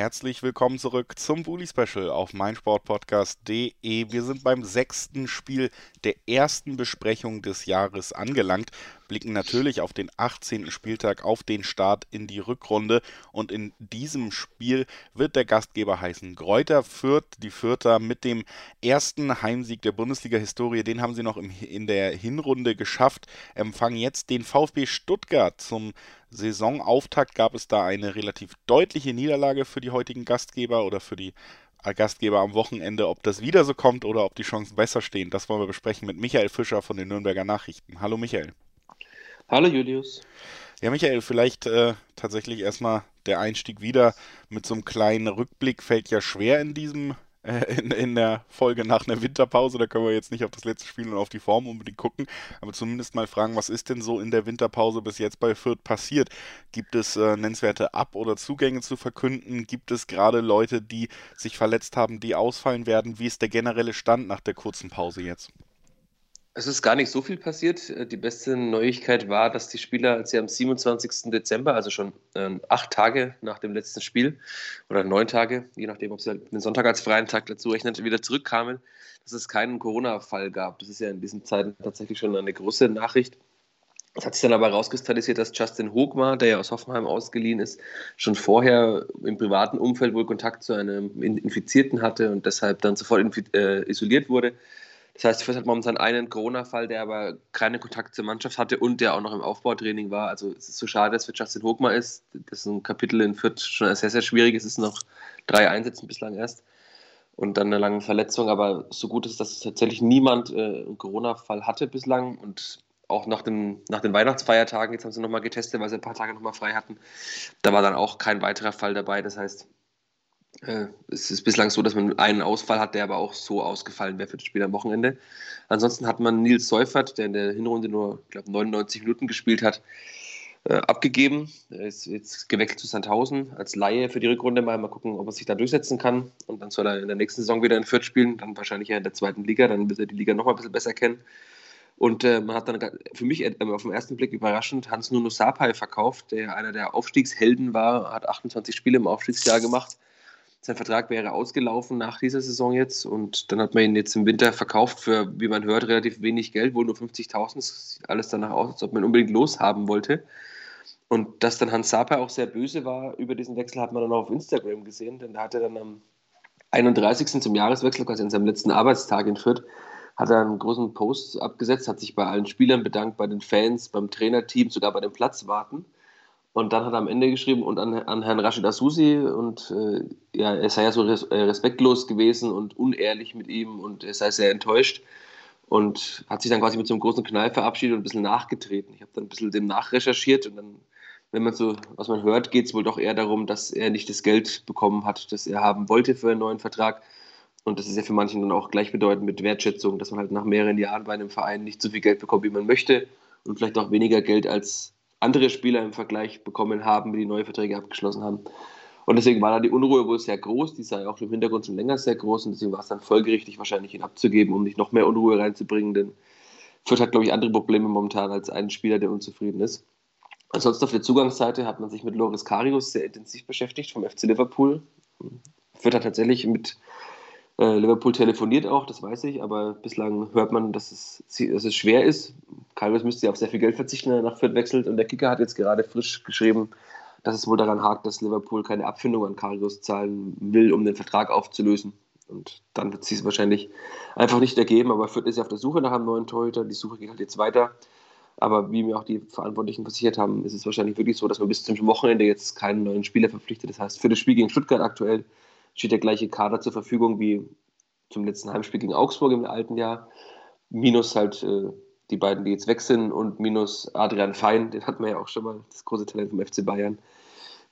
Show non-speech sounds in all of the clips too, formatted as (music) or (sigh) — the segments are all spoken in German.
Herzlich willkommen zurück zum Bully Special auf meinsportpodcast.de. Wir sind beim sechsten Spiel der ersten Besprechung des Jahres angelangt, blicken natürlich auf den 18. Spieltag, auf den Start in die Rückrunde und in diesem Spiel wird der Gastgeber heißen Gräuter Fürth. Die Fürther mit dem ersten Heimsieg der Bundesliga-Historie, den haben sie noch im, in der Hinrunde geschafft, empfangen jetzt den VfB Stuttgart zum Saisonauftakt gab es da eine relativ deutliche Niederlage für die heutigen Gastgeber oder für die Gastgeber am Wochenende. Ob das wieder so kommt oder ob die Chancen besser stehen, das wollen wir besprechen mit Michael Fischer von den Nürnberger Nachrichten. Hallo Michael. Hallo Julius. Ja, Michael, vielleicht äh, tatsächlich erstmal der Einstieg wieder mit so einem kleinen Rückblick fällt ja schwer in diesem äh, in, in der Folge nach einer Winterpause. Da können wir jetzt nicht auf das letzte Spiel und auf die Form unbedingt gucken, aber zumindest mal fragen, was ist denn so in der Winterpause bis jetzt bei Fürth passiert? Gibt es äh, nennenswerte Ab- oder Zugänge zu verkünden? Gibt es gerade Leute, die sich verletzt haben, die ausfallen werden? Wie ist der generelle Stand nach der kurzen Pause jetzt? Es ist gar nicht so viel passiert. Äh, die beste Neuigkeit war, dass die Spieler, als sie am 27. Dezember, also schon äh, acht Tage nach dem letzten Spiel oder neun Tage, je nachdem, ob sie halt den Sonntag als freien Tag dazu rechnen, wieder zurückkamen, dass es keinen Corona-Fall gab. Das ist ja in diesen Zeiten tatsächlich schon eine große Nachricht. Es hat sich dann aber herauskristallisiert, dass Justin Hogmar, der ja aus Hoffenheim ausgeliehen ist, schon vorher im privaten Umfeld wohl Kontakt zu einem Infizierten hatte und deshalb dann sofort äh, isoliert wurde. Das heißt, Fürth hat momentan einen Corona-Fall, der aber keinen Kontakt zur Mannschaft hatte und der auch noch im Aufbautraining war. Also es ist so schade, dass für Justin Hochmar ist. Das ist ein Kapitel in Fürth schon sehr, sehr schwierig. Es ist noch drei Einsätze bislang erst und dann eine lange Verletzung. Aber so gut ist, dass tatsächlich niemand äh, einen Corona-Fall hatte bislang und auch nach, dem, nach den Weihnachtsfeiertagen, jetzt haben sie nochmal getestet, weil sie ein paar Tage nochmal frei hatten, da war dann auch kein weiterer Fall dabei. Das heißt, äh, es ist bislang so, dass man einen Ausfall hat, der aber auch so ausgefallen wäre für das Spiel am Wochenende. Ansonsten hat man Nils Seufert, der in der Hinrunde nur, glaube, 99 Minuten gespielt hat, äh, abgegeben. Er ist jetzt gewechselt zu Sandhausen als Laie für die Rückrunde mal. Mal gucken, ob er sich da durchsetzen kann. Und dann soll er in der nächsten Saison wieder in Fürth spielen, dann wahrscheinlich ja in der zweiten Liga, dann wird er die Liga noch mal ein bisschen besser kennen. Und äh, man hat dann für mich äh, auf den ersten Blick überraschend Hans Nuno Sapai verkauft, der einer der Aufstiegshelden war, hat 28 Spiele im Aufstiegsjahr gemacht sein Vertrag wäre ausgelaufen nach dieser Saison jetzt und dann hat man ihn jetzt im Winter verkauft für, wie man hört, relativ wenig Geld, wohl nur 50.000. Sieht alles danach aus, als ob man unbedingt loshaben wollte. Und dass dann Hans Sapa auch sehr böse war über diesen Wechsel, hat man dann auch auf Instagram gesehen, denn da hat er dann am 31. zum Jahreswechsel, quasi an seinem letzten Arbeitstag in Fürth, hat er einen großen Post abgesetzt, hat sich bei allen Spielern bedankt, bei den Fans, beim Trainerteam, sogar bei den Platzwarten. Und dann hat er am Ende geschrieben und an, an Herrn Rashid Asusi und äh, ja, er sei ja so res, äh, respektlos gewesen und unehrlich mit ihm und er sei sehr enttäuscht und hat sich dann quasi mit so einem großen Knall verabschiedet und ein bisschen nachgetreten. Ich habe dann ein bisschen dem nachrecherchiert und dann, wenn man so, was man hört, geht es wohl doch eher darum, dass er nicht das Geld bekommen hat, das er haben wollte für einen neuen Vertrag. Und das ist ja für manchen dann auch gleichbedeutend mit Wertschätzung, dass man halt nach mehreren Jahren bei einem Verein nicht so viel Geld bekommt, wie man möchte und vielleicht auch weniger Geld als andere Spieler im Vergleich bekommen haben, die neue Verträge abgeschlossen haben. Und deswegen war da die Unruhe wohl sehr groß, die sei auch im Hintergrund schon länger sehr groß und deswegen war es dann folgerichtig, wahrscheinlich ihn abzugeben, um nicht noch mehr Unruhe reinzubringen, denn Fürth hat, glaube ich, andere Probleme momentan als einen Spieler, der unzufrieden ist. Ansonsten auf der Zugangsseite hat man sich mit Loris Karius sehr intensiv beschäftigt vom FC Liverpool. Fürth hat tatsächlich mit Liverpool telefoniert auch, das weiß ich, aber bislang hört man, dass es, dass es schwer ist. Karius müsste ja auf sehr viel Geld verzichten, wenn er nach Fürth wechselt. Und der Kicker hat jetzt gerade frisch geschrieben, dass es wohl daran hakt, dass Liverpool keine Abfindung an Karius zahlen will, um den Vertrag aufzulösen. Und dann wird es sich wahrscheinlich einfach nicht ergeben. Aber Fürth ist ja auf der Suche nach einem neuen Torhüter. Die Suche geht halt jetzt weiter. Aber wie mir auch die Verantwortlichen versichert haben, ist es wahrscheinlich wirklich so, dass man bis zum Wochenende jetzt keinen neuen Spieler verpflichtet. Das heißt, für das Spiel gegen Stuttgart aktuell steht der gleiche Kader zur Verfügung wie zum letzten Heimspiel gegen Augsburg im alten Jahr. Minus halt äh, die beiden, die jetzt weg sind und minus Adrian Fein, den hatten wir ja auch schon mal, das große Talent vom FC Bayern,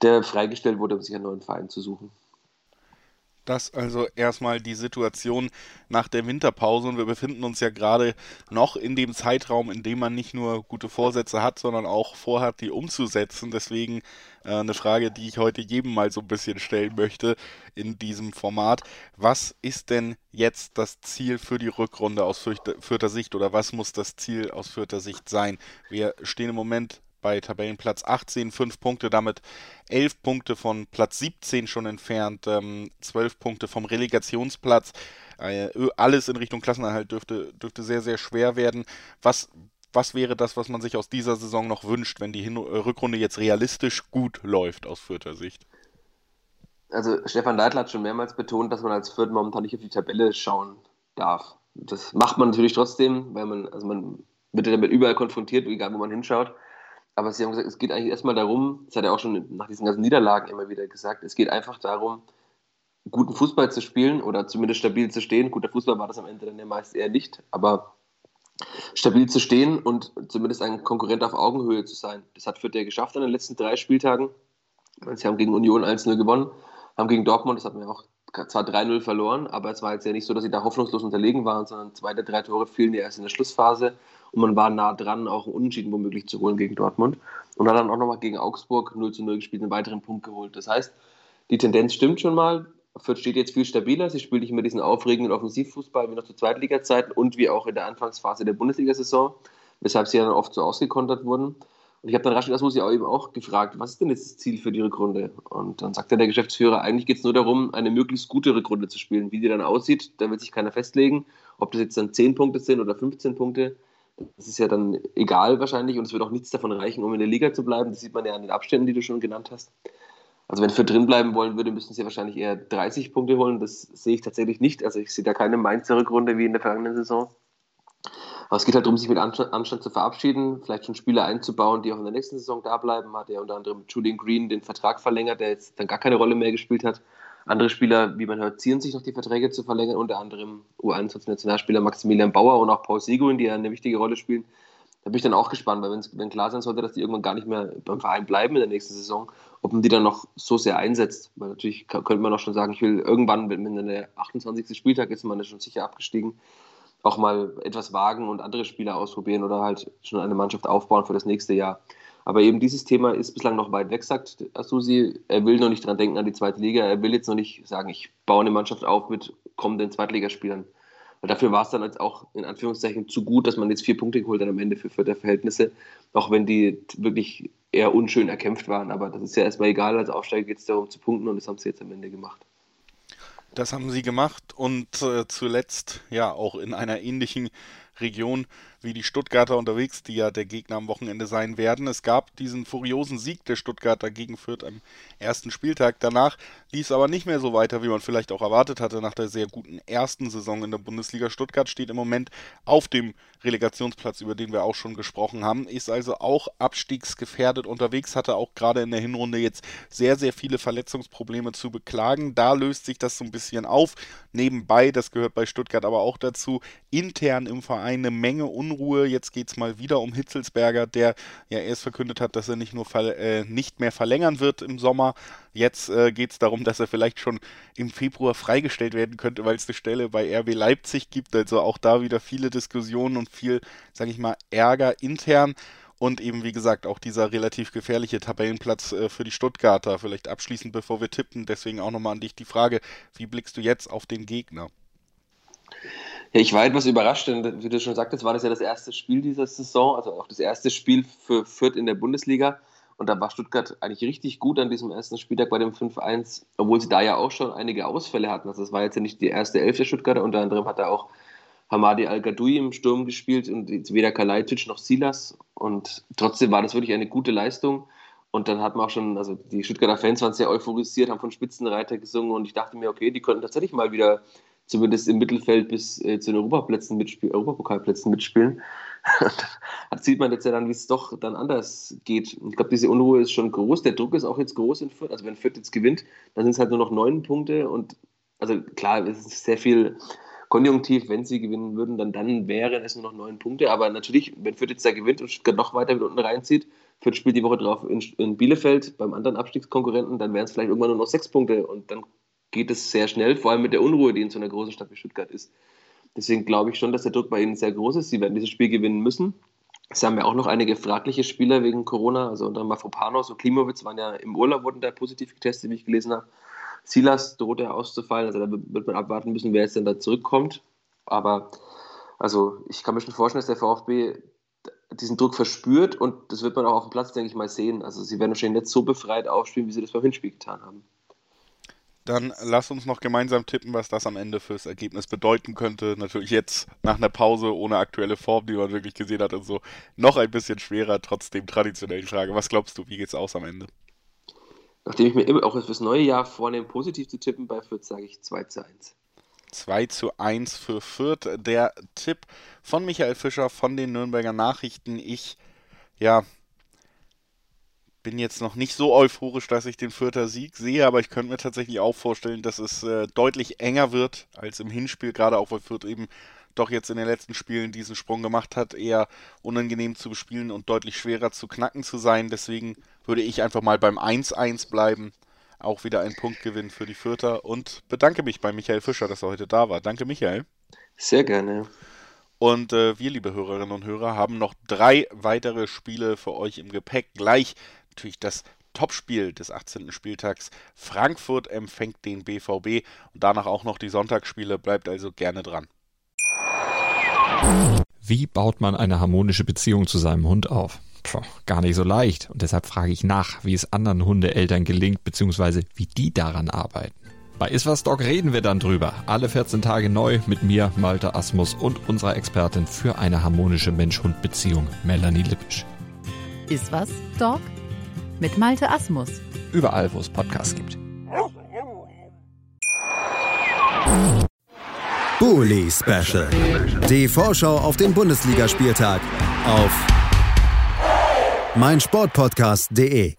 der freigestellt wurde, um sich einen neuen Verein zu suchen. Das also erstmal die Situation nach der Winterpause und wir befinden uns ja gerade noch in dem Zeitraum, in dem man nicht nur gute Vorsätze hat, sondern auch vorhat, die umzusetzen. Deswegen äh, eine Frage, die ich heute jedem mal so ein bisschen stellen möchte in diesem Format. Was ist denn jetzt das Ziel für die Rückrunde aus Fürther Sicht oder was muss das Ziel aus Fürther Sicht sein? Wir stehen im Moment bei Tabellenplatz 18, 5 Punkte, damit 11 Punkte von Platz 17 schon entfernt, ähm, 12 Punkte vom Relegationsplatz. Äh, alles in Richtung Klassenerhalt dürfte, dürfte sehr, sehr schwer werden. Was, was wäre das, was man sich aus dieser Saison noch wünscht, wenn die Hin äh, Rückrunde jetzt realistisch gut läuft aus vierter Sicht? Also Stefan Leitl hat schon mehrmals betont, dass man als Viert momentan nicht auf die Tabelle schauen darf. Das macht man natürlich trotzdem, weil man, also man wird damit überall konfrontiert, egal wo man hinschaut. Aber sie haben gesagt, es geht eigentlich erstmal darum, das hat er auch schon nach diesen ganzen Niederlagen immer wieder gesagt, es geht einfach darum, guten Fußball zu spielen oder zumindest stabil zu stehen. Guter Fußball war das am Ende dann ja meist eher nicht, aber stabil zu stehen und zumindest ein Konkurrent auf Augenhöhe zu sein. Das hat Fürth ja geschafft an den letzten drei Spieltagen. Sie haben gegen Union 1-0 gewonnen, haben gegen Dortmund, das hatten wir auch zwar 3-0 verloren, aber es war jetzt ja nicht so, dass sie da hoffnungslos unterlegen waren, sondern zwei der drei Tore fielen ja erst in der Schlussphase und man war nah dran, auch einen Unentschieden womöglich zu holen gegen Dortmund. Und hat dann auch nochmal gegen Augsburg 0 zu 0 gespielt, einen weiteren Punkt geholt. Das heißt, die Tendenz stimmt schon mal. Fürth steht jetzt viel stabiler. Sie spielt nicht mehr diesen aufregenden Offensivfußball wie noch zu Zweitliga-Zeiten und wie auch in der Anfangsphase der Bundesliga-Saison, weshalb sie ja dann oft so ausgekontert wurden. Und ich habe dann Rashid Asusi auch eben auch gefragt, was ist denn jetzt das Ziel für die Rückrunde? Und dann sagte der Geschäftsführer, eigentlich geht es nur darum, eine möglichst gute Rückrunde zu spielen. Wie die dann aussieht, da wird sich keiner festlegen, ob das jetzt dann 10 Punkte sind oder 15 Punkte. Das ist ja dann egal wahrscheinlich und es wird auch nichts davon reichen, um in der Liga zu bleiben. Das sieht man ja an den Abständen, die du schon genannt hast. Also wenn Fürth drin bleiben wollen würde, müssten sie wahrscheinlich eher 30 Punkte holen. Das sehe ich tatsächlich nicht. Also ich sehe da keine Mainzer Rückrunde wie in der vergangenen Saison. Aber es geht halt darum, sich mit Anstand zu verabschieden, vielleicht schon Spieler einzubauen, die auch in der nächsten Saison da bleiben. Hat ja unter anderem Julian Green den Vertrag verlängert, der jetzt dann gar keine Rolle mehr gespielt hat. Andere Spieler, wie man hört, ziehen sich noch die Verträge zu verlängern, unter anderem U21-Nationalspieler Maximilian Bauer und auch Paul Seguin, die ja eine wichtige Rolle spielen. Da bin ich dann auch gespannt, weil wenn klar sein sollte, dass die irgendwann gar nicht mehr beim Verein bleiben in der nächsten Saison, ob man die dann noch so sehr einsetzt. Weil natürlich könnte man auch schon sagen, ich will irgendwann, wenn der 28. Spieltag ist, man ist schon sicher abgestiegen, auch mal etwas wagen und andere Spieler ausprobieren oder halt schon eine Mannschaft aufbauen für das nächste Jahr. Aber eben dieses Thema ist bislang noch weit weg, sagt Asusi. Er will noch nicht dran denken an die zweite Liga. Er will jetzt noch nicht sagen, ich baue eine Mannschaft auf mit kommenden Zweitligaspielern. Weil dafür war es dann jetzt auch in Anführungszeichen zu gut, dass man jetzt vier Punkte geholt hat am Ende für, der Verhältnisse, auch wenn die wirklich eher unschön erkämpft waren. Aber das ist ja erstmal egal. Als Aufsteiger geht es darum zu punkten und das haben sie jetzt am Ende gemacht. Das haben sie gemacht und äh, zuletzt ja auch in einer ähnlichen Region wie die Stuttgarter unterwegs, die ja der Gegner am Wochenende sein werden. Es gab diesen furiosen Sieg der Stuttgarter gegen Fürth am ersten Spieltag. Danach lief es aber nicht mehr so weiter, wie man vielleicht auch erwartet hatte nach der sehr guten ersten Saison in der Bundesliga. Stuttgart steht im Moment auf dem Relegationsplatz, über den wir auch schon gesprochen haben, ist also auch abstiegsgefährdet unterwegs, hatte auch gerade in der Hinrunde jetzt sehr, sehr viele Verletzungsprobleme zu beklagen. Da löst sich das so ein bisschen auf. Nebenbei, das gehört bei Stuttgart aber auch dazu, intern im Verein eine Menge Un Unruhe. Jetzt geht es mal wieder um Hitzelsberger, der ja erst verkündet hat, dass er nicht nur äh, nicht mehr verlängern wird im Sommer. Jetzt äh, geht es darum, dass er vielleicht schon im Februar freigestellt werden könnte, weil es eine Stelle bei RB Leipzig gibt. Also auch da wieder viele Diskussionen und viel, sage ich mal, Ärger intern. Und eben, wie gesagt, auch dieser relativ gefährliche Tabellenplatz äh, für die Stuttgarter. Vielleicht abschließend, bevor wir tippen. Deswegen auch nochmal an dich die Frage, wie blickst du jetzt auf den Gegner? Ja, ich war etwas überrascht, denn wie du schon sagtest, war das ja das erste Spiel dieser Saison, also auch das erste Spiel für Fürth in der Bundesliga. Und da war Stuttgart eigentlich richtig gut an diesem ersten Spieltag bei dem 5-1, obwohl sie da ja auch schon einige Ausfälle hatten. Also das war jetzt ja nicht die erste Elf der Stuttgarter, unter anderem hat er auch Hamadi Al-Gadoui im Sturm gespielt und weder Kalajdzic noch Silas. Und trotzdem war das wirklich eine gute Leistung. Und dann hat man auch schon, also die Stuttgarter Fans waren sehr euphorisiert, haben von Spitzenreiter gesungen und ich dachte mir, okay, die könnten tatsächlich mal wieder zumindest im Mittelfeld bis äh, zu den Europaplätzen mitspielen, Europapokalplätzen mitspielen. (laughs) da sieht man jetzt ja dann, wie es doch dann anders geht. Ich glaube, diese Unruhe ist schon groß. Der Druck ist auch jetzt groß in Fürth. Also wenn Fürth jetzt gewinnt, dann sind es halt nur noch neun Punkte. Und also klar, es ist sehr viel konjunktiv. Wenn sie gewinnen würden, dann, dann wären es nur noch neun Punkte. Aber natürlich, wenn Fürth jetzt da gewinnt und Stuttgart noch weiter mit unten reinzieht, Fürth spielt die Woche drauf in, in Bielefeld beim anderen Abstiegskonkurrenten, dann wären es vielleicht irgendwann nur noch sechs Punkte. Und dann geht es sehr schnell, vor allem mit der Unruhe, die in so einer großen Stadt wie Stuttgart ist. Deswegen glaube ich schon, dass der Druck bei ihnen sehr groß ist. Sie werden dieses Spiel gewinnen müssen. Sie haben ja auch noch einige fragliche Spieler wegen Corona. Also unter Mafropanos und Klimowitz waren ja im Urlaub, wurden da positiv getestet, wie ich gelesen habe. Silas droht ja auszufallen. Also da wird man abwarten müssen, wer jetzt denn da zurückkommt. Aber also ich kann mir schon vorstellen, dass der VfB diesen Druck verspürt und das wird man auch auf dem Platz, denke ich mal, sehen. Also sie werden wahrscheinlich nicht so befreit aufspielen, wie sie das beim Hinspiel getan haben. Dann lass uns noch gemeinsam tippen, was das am Ende fürs Ergebnis bedeuten könnte. Natürlich jetzt nach einer Pause ohne aktuelle Form, die man wirklich gesehen hat und so, noch ein bisschen schwerer, trotzdem traditionell die Frage. Was glaubst du, wie geht's aus am Ende? Nachdem ich mir immer auch fürs neue Jahr vornehme, positiv zu tippen, bei Fürth sage ich 2 zu 1. 2 zu 1 für Fürth. Der Tipp von Michael Fischer von den Nürnberger Nachrichten. Ich, ja, bin jetzt noch nicht so euphorisch, dass ich den Fürther Sieg sehe, aber ich könnte mir tatsächlich auch vorstellen, dass es äh, deutlich enger wird als im Hinspiel, gerade auch weil Fürth eben doch jetzt in den letzten Spielen diesen Sprung gemacht hat, eher unangenehm zu bespielen und deutlich schwerer zu knacken zu sein. Deswegen würde ich einfach mal beim 1-1 bleiben. Auch wieder ein Punktgewinn für die Fürther und bedanke mich bei Michael Fischer, dass er heute da war. Danke, Michael. Sehr gerne. Und äh, wir, liebe Hörerinnen und Hörer, haben noch drei weitere Spiele für euch im Gepäck. Gleich natürlich das Topspiel des 18. Spieltags. Frankfurt empfängt den BVB und danach auch noch die Sonntagsspiele. Bleibt also gerne dran. Wie baut man eine harmonische Beziehung zu seinem Hund auf? Puh, gar nicht so leicht. Und deshalb frage ich nach, wie es anderen Hundeeltern gelingt, beziehungsweise wie die daran arbeiten. Bei Iswas Dog reden wir dann drüber. Alle 14 Tage neu mit mir, Malte Asmus und unserer Expertin für eine harmonische Mensch-Hund-Beziehung, Melanie Lippisch. Iswas Dog? Mit Malte Asmus. Überall, wo es Podcasts gibt. Bully Special. Die Vorschau auf den Bundesligaspieltag auf meinsportpodcast.de.